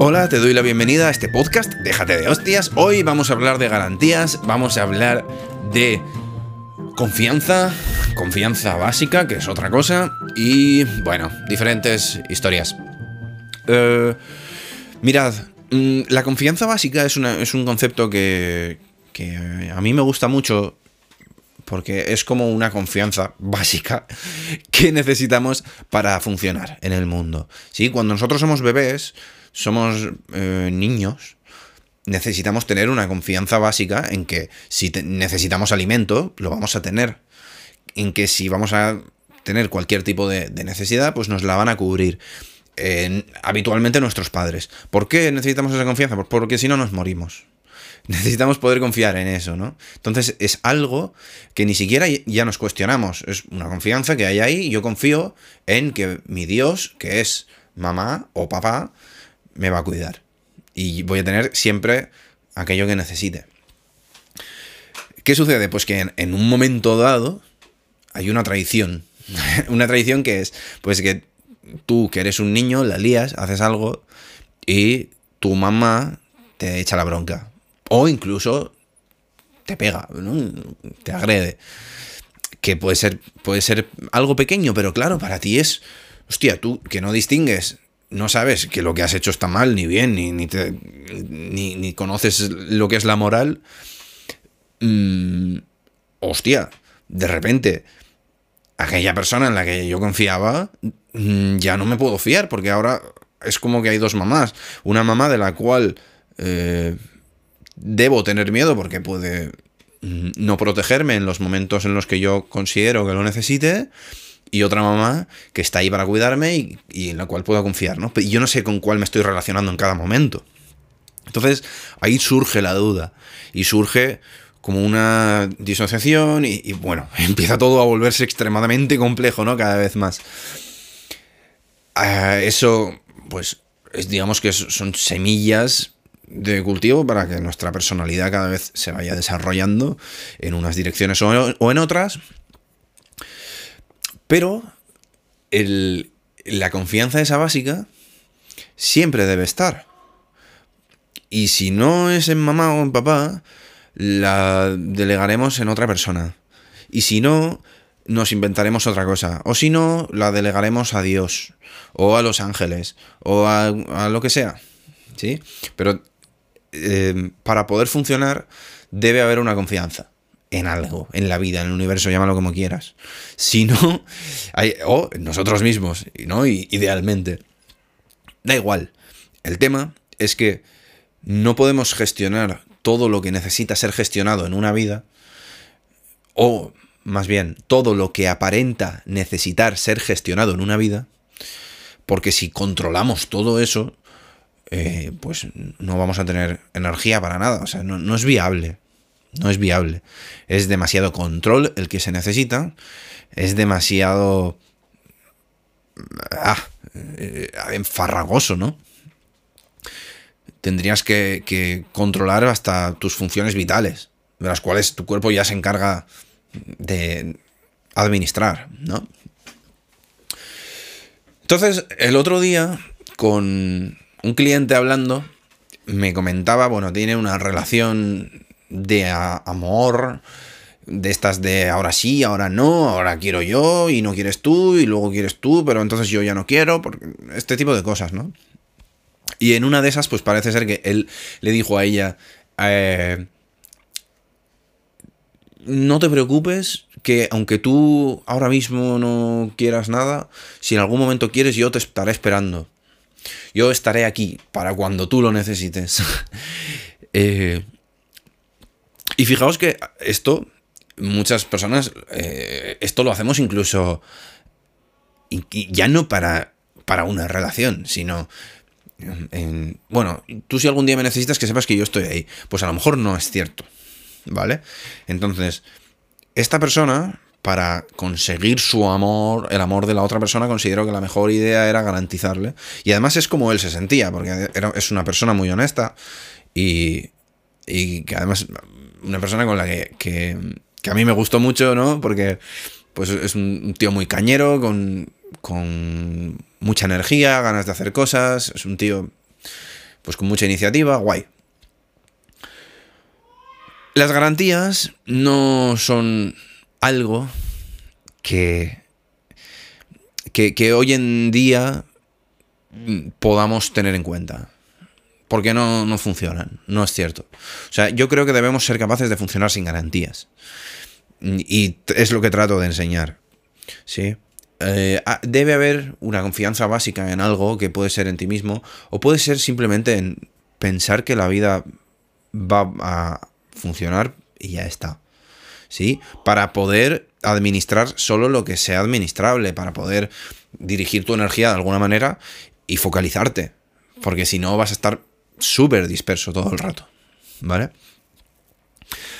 Hola, te doy la bienvenida a este podcast, déjate de hostias. Hoy vamos a hablar de garantías, vamos a hablar de confianza, confianza básica, que es otra cosa, y bueno, diferentes historias. Eh, mirad, mm, la confianza básica es, es un concepto que, que a mí me gusta mucho porque es como una confianza básica que necesitamos para funcionar en el mundo. ¿Sí? Cuando nosotros somos bebés, somos eh, niños, necesitamos tener una confianza básica en que si necesitamos alimento, lo vamos a tener. En que si vamos a tener cualquier tipo de, necesidad, pues nos la van a cubrir. habitualmente nuestros padres. ¿Por qué necesitamos esa confianza? Pues porque si no nos morimos. Necesitamos poder confiar en eso, ¿no? Entonces es algo que ni siquiera ya nos cuestionamos. Es una confianza que hay ahí. Yo confío en que mi Dios, que es mamá o papá, me va a cuidar. Y voy a tener siempre aquello que necesite. ¿Qué sucede? Pues que en, un momento dado hay una traición. una traición que es, pues que tú, que eres un niño, la lías, haces algo y tu mamá te echa la bronca. O incluso te pega, te agrede. Que puede ser, puede ser algo pequeño, pero claro, para ti es, hostia, tú que no distingues no sabes que lo que has hecho está mal, ni bien, ni, ni, conoces lo que es la moral, mm, hostia, de repente, aquella persona en la que yo confiaba, mm, ya no me puedo fiar, porque ahora es como que hay dos mamás. Una mamá de la cual eh, debo tener miedo porque puede mm, no protegerme en los momentos en los que yo considero que lo necesite y otra mamá que está ahí para cuidarme y, en la cual puedo confiar, ¿no? Y yo no sé con cuál me estoy relacionando en cada momento. Entonces, ahí surge la duda y surge como una disociación y, bueno, empieza todo a volverse extremadamente complejo, ¿no? Cada vez más. Ah, eso, pues, es, digamos que son semillas de cultivo para que nuestra personalidad cada vez se vaya desarrollando en unas direcciones o en otras pero la confianza esa básica siempre debe estar. Y si no es en mamá o en papá, la delegaremos en otra persona. Y si no, nos inventaremos otra cosa. O si no, la delegaremos a Dios, o a los ángeles, o a, lo que sea. ¿Sí? Pero eh, para poder funcionar debe haber una confianza en algo, en la vida, en el universo, llámalo como quieras. Si no, o nosotros mismos, ¿no? idealmente. Da igual. El tema es que no podemos gestionar todo lo que necesita ser gestionado en una vida, o más bien, todo lo que aparenta necesitar ser gestionado en una vida, porque si controlamos todo eso, eh, pues no vamos a tener energía para nada, o sea, no es viable. No es viable. Es demasiado control el que se necesita. Es demasiado... Ah, eh, enfarragoso, ¿no? Tendrías que, controlar hasta tus funciones vitales, de las cuales tu cuerpo ya se encarga de administrar, ¿no? Entonces, el otro día, con un cliente hablando, me comentaba, bueno, tiene una relación de amor, de estas de ahora sí, ahora no, ahora quiero yo y no quieres tú y luego quieres tú, pero entonces yo ya no quiero, porque este tipo de cosas, ¿no? Y en una de esas, pues parece ser que él le dijo a ella, eh, no te preocupes, que aunque tú ahora mismo no quieras nada, si en algún momento quieres, yo te estaré esperando. Yo estaré aquí para cuando tú lo necesites. eh, y fijaos que esto, muchas personas, eh, esto lo hacemos incluso, ya no para, para una relación, sino... En, bueno, tú si algún día me necesitas que sepas que yo estoy ahí. Pues a lo mejor no es cierto. ¿Vale? Entonces, esta persona, para conseguir su amor, el amor de la otra persona, considero que la mejor idea era garantizarle. Y además es como él se sentía, porque era, es una persona muy honesta y, y que además una persona con la que, a mí me gustó mucho, ¿no? Porque pues es un tío muy cañero, con, con mucha energía, ganas de hacer cosas, es un tío pues con mucha iniciativa, guay. Las garantías no son algo que, que, hoy en día podamos tener en cuenta. Porque no, no funcionan, no es cierto. O sea, yo creo que debemos ser capaces de funcionar sin garantías. Y es lo que trato de enseñar. ¿Sí? Eh, ah, debe haber una confianza básica en algo que puede ser en ti mismo o puede ser simplemente en pensar que la vida va a funcionar y ya está. ¿Sí? Para poder administrar solo lo que sea administrable, para poder dirigir tu energía de alguna manera y focalizarte. Porque si no vas a estar súper disperso todo el rato. ¿Vale?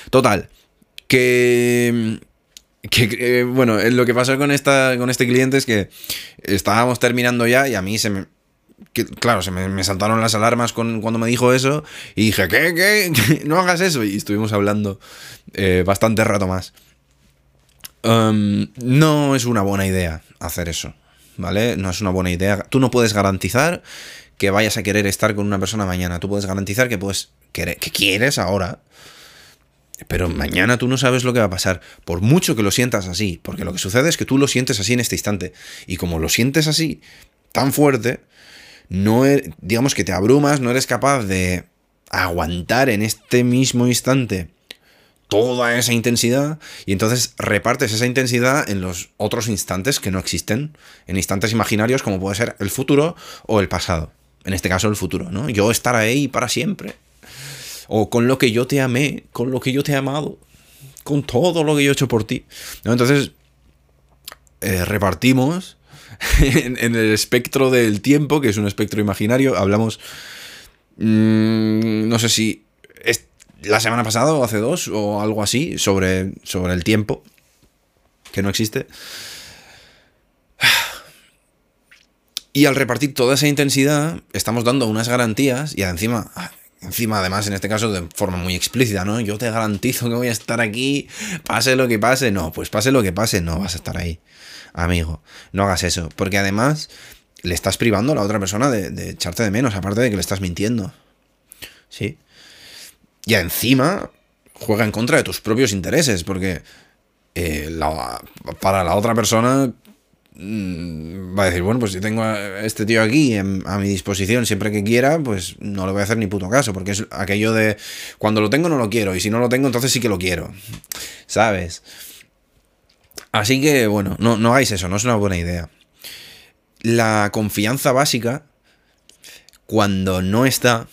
Total. Que que, bueno, lo que pasó con, esta, con este cliente es que estábamos terminando ya y a mí se me... claro, se me, saltaron las alarmas con, cuando me dijo eso y dije, ¿qué? ¿Qué? No hagas eso. Y estuvimos hablando eh, bastante rato más. Um, no es una buena idea hacer eso, ¿vale? No es una buena idea. Tú no puedes garantizar que vayas a querer estar con una persona mañana. Tú puedes garantizar que puedes que quieres ahora pero mañana tú no sabes lo que va a pasar, por mucho que lo sientas así, porque lo que sucede es que tú lo sientes así en este instante. Y como lo sientes así, tan fuerte, no er, digamos que te abrumas, no eres capaz de aguantar en este mismo instante toda esa intensidad y entonces repartes esa intensidad en los otros instantes que no existen, en instantes imaginarios como puede ser el futuro o el pasado. En este caso el futuro, ¿no? Yo estar ahí para siempre o con lo que yo te amé, con lo que yo te he amado, con todo lo que yo he hecho por ti. Entonces, eh, repartimos en, el espectro del tiempo, que es un espectro imaginario, hablamos, mm, no sé si la semana pasada o hace dos o algo así, sobre, sobre el tiempo, que no existe. Y al repartir toda esa intensidad, estamos dando unas garantías y encima Encima, además, en este caso, de forma muy explícita, ¿no? Yo te garantizo que voy a estar aquí, pase lo que pase. No, pues pase lo que pase, no vas a estar ahí. Amigo, no hagas eso. Porque además le estás privando a la otra persona de, echarte de menos, aparte de que le estás mintiendo. ¿Sí? Y encima juega en contra de tus propios intereses, porque eh, para la otra persona Mm, va a decir, bueno, pues si tengo a este tío aquí a mi disposición siempre que quiera, pues no le voy a hacer ni puto caso, porque es aquello de cuando lo tengo no lo quiero, y si no lo tengo entonces sí que lo quiero, ¿sabes? Así que, bueno, no, no hagáis eso, no es una buena idea. La confianza básica, cuando no está,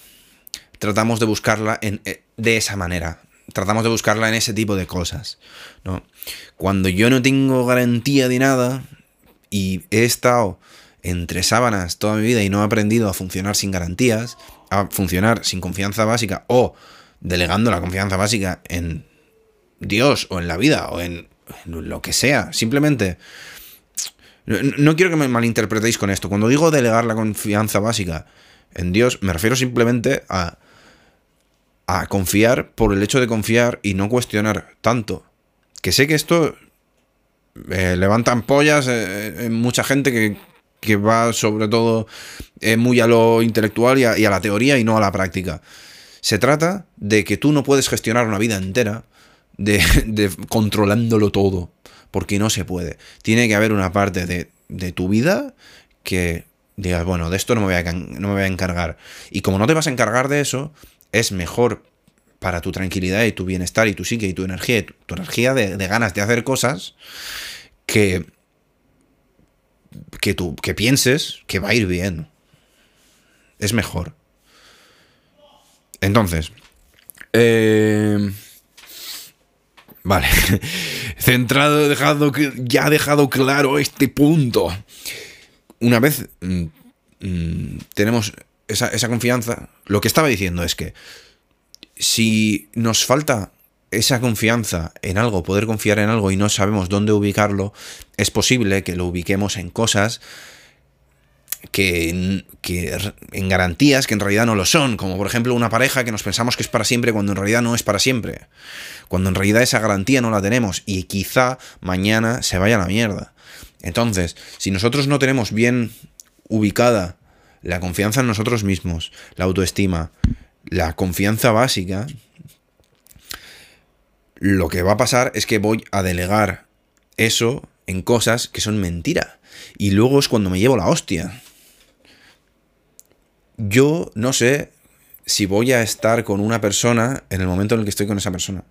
tratamos de buscarla en, eh, de esa manera. Tratamos de buscarla en ese tipo de cosas, ¿no? Cuando yo no tengo garantía de nada, y he estado entre sábanas toda mi vida y no he aprendido a funcionar sin garantías, a funcionar sin confianza básica o delegando la confianza básica en Dios o en la vida o en, lo que sea. Simplemente, no, quiero que me malinterpretéis con esto. Cuando digo delegar la confianza básica en Dios, me refiero simplemente a, a confiar por el hecho de confiar y no cuestionar tanto. Que sé que esto eh, levantan pollas eh, en mucha gente que, va sobre todo eh, muy a lo intelectual y a, la teoría y no a la práctica. Se trata de que tú no puedes gestionar una vida entera de, controlándolo todo, porque no se puede. Tiene que haber una parte de, tu vida que digas, bueno, de esto no me, voy a, no me voy a encargar. Y como no te vas a encargar de eso, es mejor para tu tranquilidad y tu bienestar y tu psique y tu energía, tu, energía de, ganas de hacer cosas, que, que tú que pienses que va a ir bien. Es mejor. Entonces, eh, vale, centrado, dejado, ya ha dejado claro este punto. Una vez mm, mm, tenemos esa, esa confianza, lo que estaba diciendo es que si nos falta esa confianza en algo, poder confiar en algo y no sabemos dónde ubicarlo, es posible que lo ubiquemos en cosas que, en garantías que en realidad no lo son, como por ejemplo una pareja que nos pensamos que es para siempre cuando en realidad no es para siempre, cuando en realidad esa garantía no la tenemos y quizá mañana se vaya a la mierda. Entonces, si nosotros no tenemos bien ubicada la confianza en nosotros mismos, la autoestima, la confianza básica, lo que va a pasar es que voy a delegar eso en cosas que son mentira. Y luego es cuando me llevo la hostia. Yo no sé si voy a estar con una persona en el momento en el que estoy con esa persona.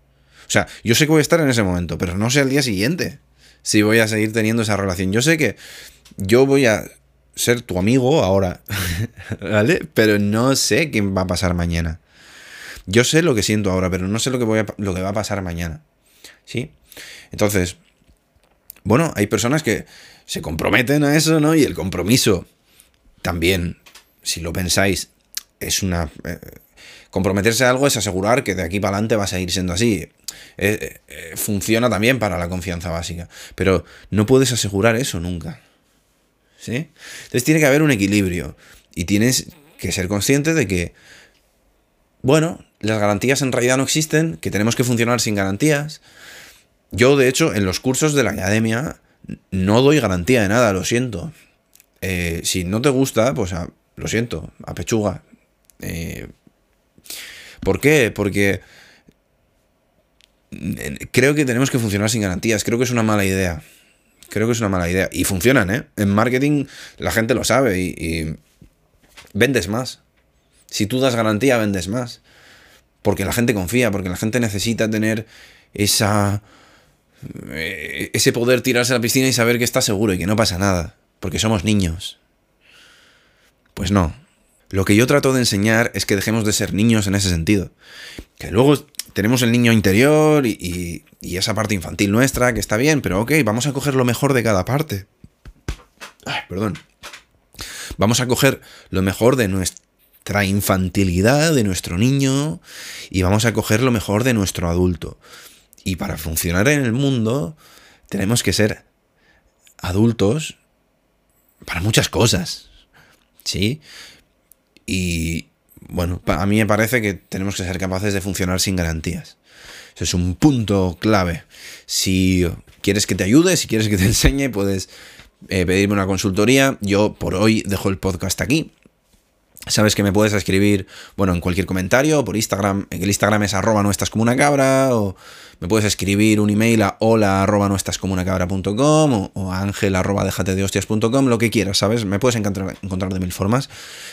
O sea, yo sé que voy a estar en ese momento, pero no sé al día siguiente si voy a seguir teniendo esa relación. Yo sé que yo voy a ser tu amigo ahora, ¿vale? Pero no sé qué va a pasar mañana. Yo sé lo que siento ahora, pero no sé lo que, voy a, lo que va a pasar mañana. ¿Sí? Entonces, bueno, hay personas que se comprometen a eso, ¿no? Y el compromiso también, si lo pensáis, es una... Eh, comprometerse a algo es asegurar que de aquí para adelante va a seguir siendo así. Eh, eh, funciona también para la confianza básica, pero no puedes asegurar eso nunca. Entonces tiene que haber un equilibrio y tienes que ser consciente de que, bueno, las garantías en realidad no existen, que tenemos que funcionar sin garantías. Yo, de hecho, en los cursos de la academia no doy garantía de nada, lo siento. Eh, si no te gusta, pues lo siento, a pechuga. Eh, ¿Por qué? Porque creo que tenemos que funcionar sin garantías. Creo que es una mala idea. Creo que es una mala idea. Y funcionan, ¿eh? En marketing la gente lo sabe y, vendes más. Si tú das garantía, vendes más porque la gente confía, porque la gente necesita tener esa eh, ese poder tirarse a la piscina y saber que está seguro y que no pasa nada, porque somos niños. Pues no. Lo que yo trato de enseñar es que dejemos de ser niños en ese sentido. Que luego tenemos el niño interior y, esa parte infantil nuestra, que está bien, pero ok, vamos a coger lo mejor de cada parte. Perdón. Vamos a coger lo mejor de nuestra infantilidad de nuestro niño y vamos a coger lo mejor de nuestro adulto. Y para funcionar en el mundo tenemos que ser adultos para muchas cosas. ¿Sí? Y bueno, a mí me parece que tenemos que ser capaces de funcionar sin garantías. Eso es un punto clave. Si quieres que te ayude, si quieres que te enseñe, puedes eh, pedirme una consultoría. Yo por hoy dejo el podcast aquí. Sabes que me puedes escribir, bueno, en cualquier comentario, por Instagram, el Instagram es arroba no estás como una cabra, o me puedes escribir un email a hola arroba o, o ángel arroba de hostias.com, lo que quieras, ¿sabes? Me puedes encontrar, encontrar de mil formas.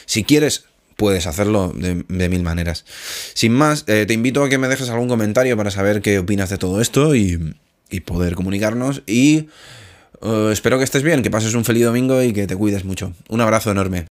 Si quieres, puedes hacerlo de, mil maneras. Sin más, eh, te invito a que me dejes algún comentario para saber qué opinas de todo esto y, y poder comunicarnos. Y uh, espero que estés bien, que pases un feliz domingo y que te cuides mucho. Un abrazo enorme.